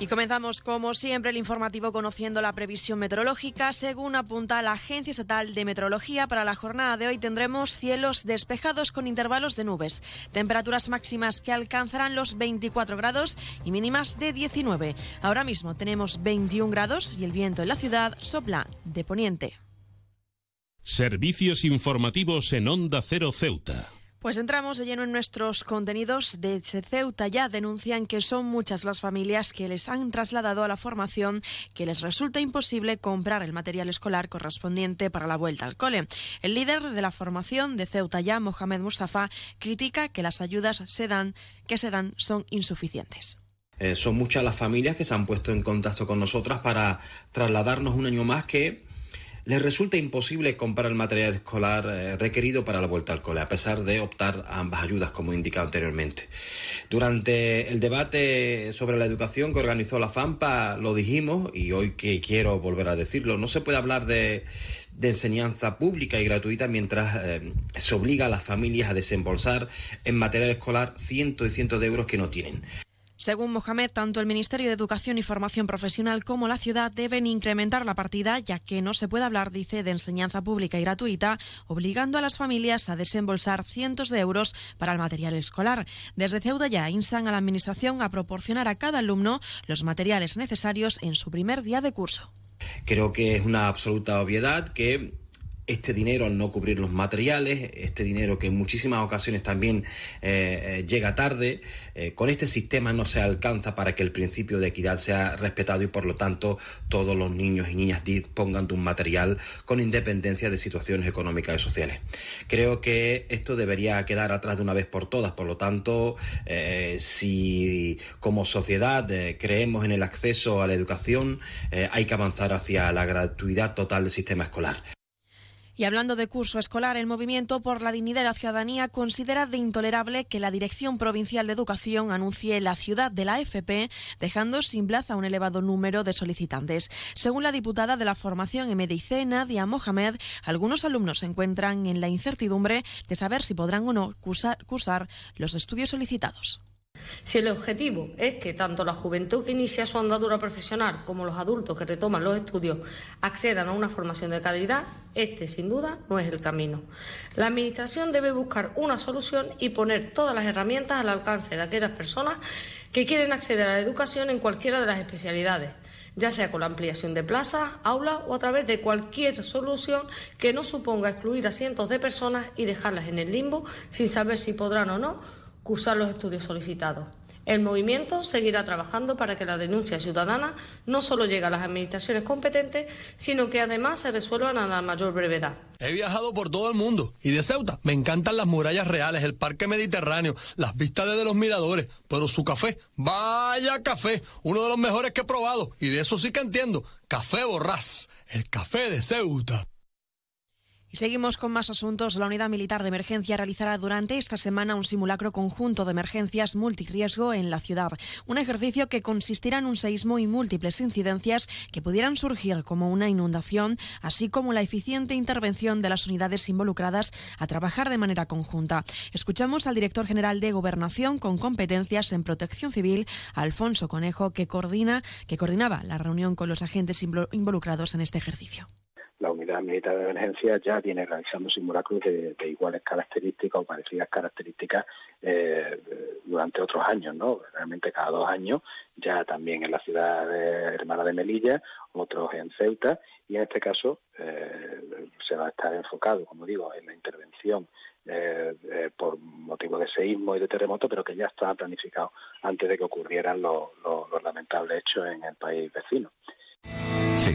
Y comenzamos, como siempre, el informativo conociendo la previsión meteorológica. Según apunta la Agencia Estatal de Meteorología, para la jornada de hoy tendremos cielos despejados con intervalos de nubes, temperaturas máximas que alcanzarán los 24 grados y mínimas de 19. Ahora mismo tenemos 21 grados y el viento en la ciudad sopla de poniente. Servicios informativos en Onda Cero Ceuta. Pues entramos de lleno en nuestros contenidos. De Ceuta ya denuncian que son muchas las familias que les han trasladado a la formación que les resulta imposible comprar el material escolar correspondiente para la vuelta al cole. El líder de la formación de Ceuta ya, Mohamed Mustafa, critica que las ayudas se dan, que se dan son insuficientes. Eh, son muchas las familias que se han puesto en contacto con nosotras para trasladarnos un año más que les resulta imposible comprar el material escolar eh, requerido para la vuelta al cole, a pesar de optar a ambas ayudas, como he indicado anteriormente. Durante el debate sobre la educación que organizó la FAMPA, lo dijimos, y hoy que quiero volver a decirlo, no se puede hablar de, enseñanza pública y gratuita mientras eh, se obliga a las familias a desembolsar en material escolar cientos y cientos de euros que no tienen. Según Mohamed, tanto el Ministerio de Educación y Formación Profesional como la ciudad deben incrementar la partida, ya que no se puede hablar, dice, de enseñanza pública y gratuita, obligando a las familias a desembolsar cientos de euros para el material escolar. Desde Ceuta ya instan a la Administración a proporcionar a cada alumno los materiales necesarios en su primer día de curso. Creo que es una absoluta obviedad que este dinero al no cubrir los materiales, este dinero que en muchísimas ocasiones también eh, eh, llega tarde, eh, con este sistema no se alcanza para que el principio de equidad sea respetado y por lo tanto todos los niños y niñas dispongan de un material con independencia de situaciones económicas y sociales. Creo que esto debería quedar atrás de una vez por todas, por lo tanto, si como sociedad creemos en el acceso a la educación, hay que avanzar hacia la gratuidad total del sistema escolar. Y hablando de curso escolar, el Movimiento por la Dignidad de la Ciudadanía considera de intolerable que la Dirección Provincial de Educación anuncie la ciudad de la FP, dejando sin plaza un elevado número de solicitantes. Según la diputada de la formación MDIC, Nadia Mohamed, algunos alumnos se encuentran en la incertidumbre de saber si podrán o no cursar los estudios solicitados. Si el objetivo es que tanto la juventud que inicia su andadura profesional como los adultos que retoman los estudios accedan a una formación de calidad, este sin duda no es el camino. La Administración debe buscar una solución y poner todas las herramientas al alcance de aquellas personas que quieren acceder a la educación en cualquiera de las especialidades ya sea con la ampliación de plazas, aulas o a través de cualquier solución que no suponga excluir a cientos de personas y dejarlas en el limbo sin saber si podrán o no cursar los estudios solicitados. El movimiento seguirá trabajando para que la denuncia ciudadana no solo llegue a las administraciones competentes, sino que además se resuelvan a la mayor brevedad. He viajado por todo el mundo y de Ceuta me encantan las murallas reales, el parque mediterráneo, las vistas desde los miradores, pero su café, vaya café, uno de los mejores que he probado y de eso sí que entiendo, café borrás, el café de Ceuta. Y seguimos con más asuntos. La Unidad Militar de Emergencia realizará durante esta semana un simulacro conjunto de emergencias multirriesgo en la ciudad. Un ejercicio que consistirá en un seísmo y múltiples incidencias que pudieran surgir como una inundación, así como la eficiente intervención de las unidades involucradas a trabajar de manera conjunta. Escuchamos al director general de Gobernación con competencias en protección civil, Alfonso Conejo, que coordina que coordinaba la reunión con los agentes involucrados en este ejercicio la unidad militar de emergencia ya viene realizando simulacros de, iguales características o parecidas características eh, durante otros años, ¿no? Realmente cada dos años, ya también en la ciudad hermana de Melilla, otros en Ceuta, y en este caso eh, se va a estar enfocado, como digo, en la intervención eh, por motivo de seísmo y de terremoto, pero que ya estaba planificado antes de que ocurrieran los lamentables hechos en el país vecino.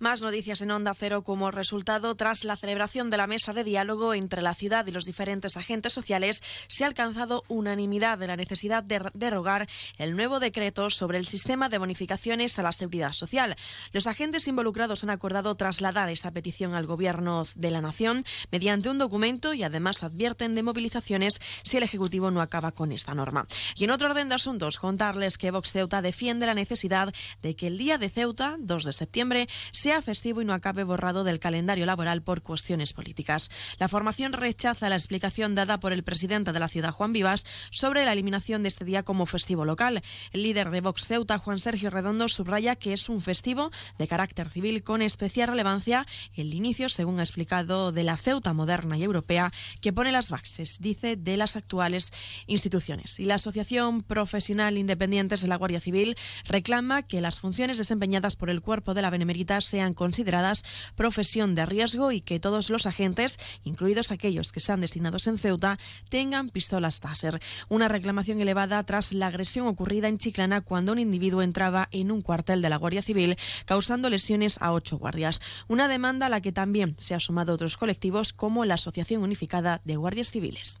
Más noticias en Onda Cero como resultado tras la celebración de la mesa de diálogo entre la ciudad y los diferentes agentes sociales se ha alcanzado unanimidad de la necesidad de derogar el nuevo decreto sobre el sistema de bonificaciones a la seguridad social. Los agentes involucrados han acordado trasladar esa petición al Gobierno de la Nación mediante un documento y además advierten de movilizaciones si el Ejecutivo no acaba con esta norma. Y en otro orden de asuntos, contarles que Vox Ceuta defiende la necesidad de que el día de Ceuta, 2 de septiembre, se sea festivo y no acabe borrado del calendario laboral por cuestiones políticas. La formación rechaza la explicación dada por el presidente de la ciudad, Juan Vivas, sobre la eliminación de este día como festivo local. El líder de Vox Ceuta, Juan Sergio Redondo, subraya que es un festivo de carácter civil con especial relevancia el inicio, según ha explicado, de la Ceuta moderna y europea que pone las bases, dice, de las actuales instituciones. Y la Asociación Profesional Independientes de la Guardia Civil reclama que las funciones desempeñadas por el cuerpo de la Benemérita se sean consideradas profesión de riesgo y que todos los agentes, incluidos aquellos que están destinados en Ceuta, tengan pistolas Taser. Una reclamación elevada tras la agresión ocurrida en Chiclana cuando un individuo entraba en un cuartel de la Guardia Civil causando lesiones a ocho guardias. Una demanda a la que también se han sumado otros colectivos como la Asociación Unificada de Guardias Civiles.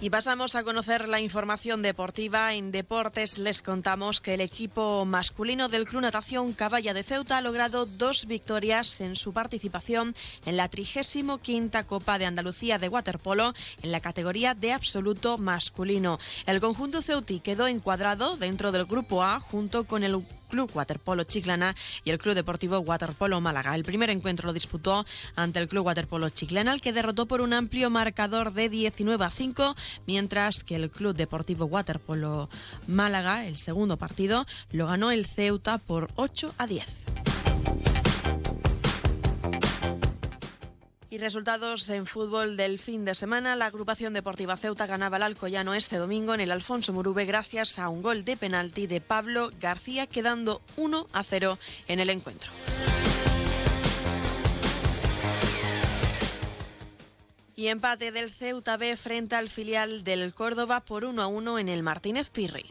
Y pasamos a conocer la información deportiva. En deportes les contamos que el equipo masculino del Club Natación Caballa de Ceuta ha logrado dos victorias en su participación en la 35 Copa de Andalucía de Waterpolo en la categoría de absoluto masculino. El conjunto ceutí quedó encuadrado dentro del grupo A junto con el Club Waterpolo Chiclana y el Club Deportivo Waterpolo Málaga. El primer encuentro lo disputó ante el Club Waterpolo Chiclana, al que derrotó por un amplio marcador de 19 a 5, mientras que el Club Deportivo Waterpolo Málaga, el segundo partido, lo ganó el Ceuta por 8 a 10. Resultados en fútbol del fin de semana. La agrupación deportiva Ceuta ganaba al Alcoyano este domingo en el Alfonso Murube gracias a un gol de penalti de Pablo García, quedando 1 a 0 en el encuentro. Y empate del Ceuta B frente al filial del Córdoba por 1 a 1 en el Martínez Pirri.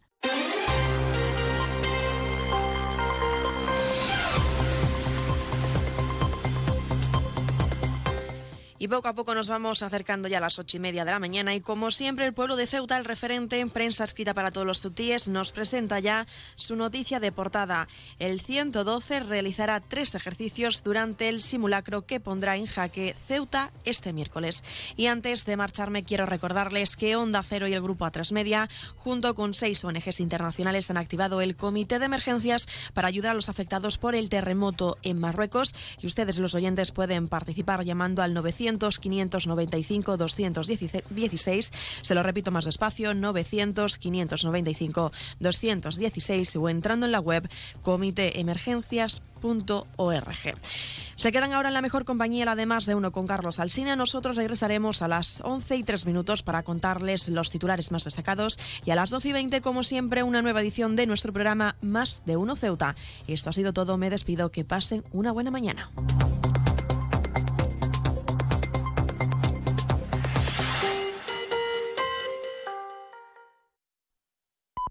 Y poco a poco nos vamos acercando ya a las ocho y media de la mañana y como siempre el pueblo de Ceuta, el referente en prensa escrita para todos los ceutíes, nos presenta ya su noticia de portada. El 112 realizará tres ejercicios durante el simulacro que pondrá en jaque Ceuta este miércoles. Y antes de marcharme quiero recordarles que Onda Cero y el Grupo A3 Media, junto con seis ONGs internacionales, han activado el Comité de Emergencias para ayudar a los afectados por el terremoto en Marruecos y ustedes los oyentes pueden participar llamando al 900 595 216. Se lo repito más despacio, 900 595 216 o entrando en la web comiteemergencias.org. Se quedan ahora en la mejor compañía, además de uno con Carlos Alsina. Nosotros regresaremos a las 11 y 3 minutos para contarles los titulares más destacados y a las 12 y 20, como siempre, una nueva edición de nuestro programa Más de Uno Ceuta. Esto ha sido todo. Me despido. Que pasen una buena mañana.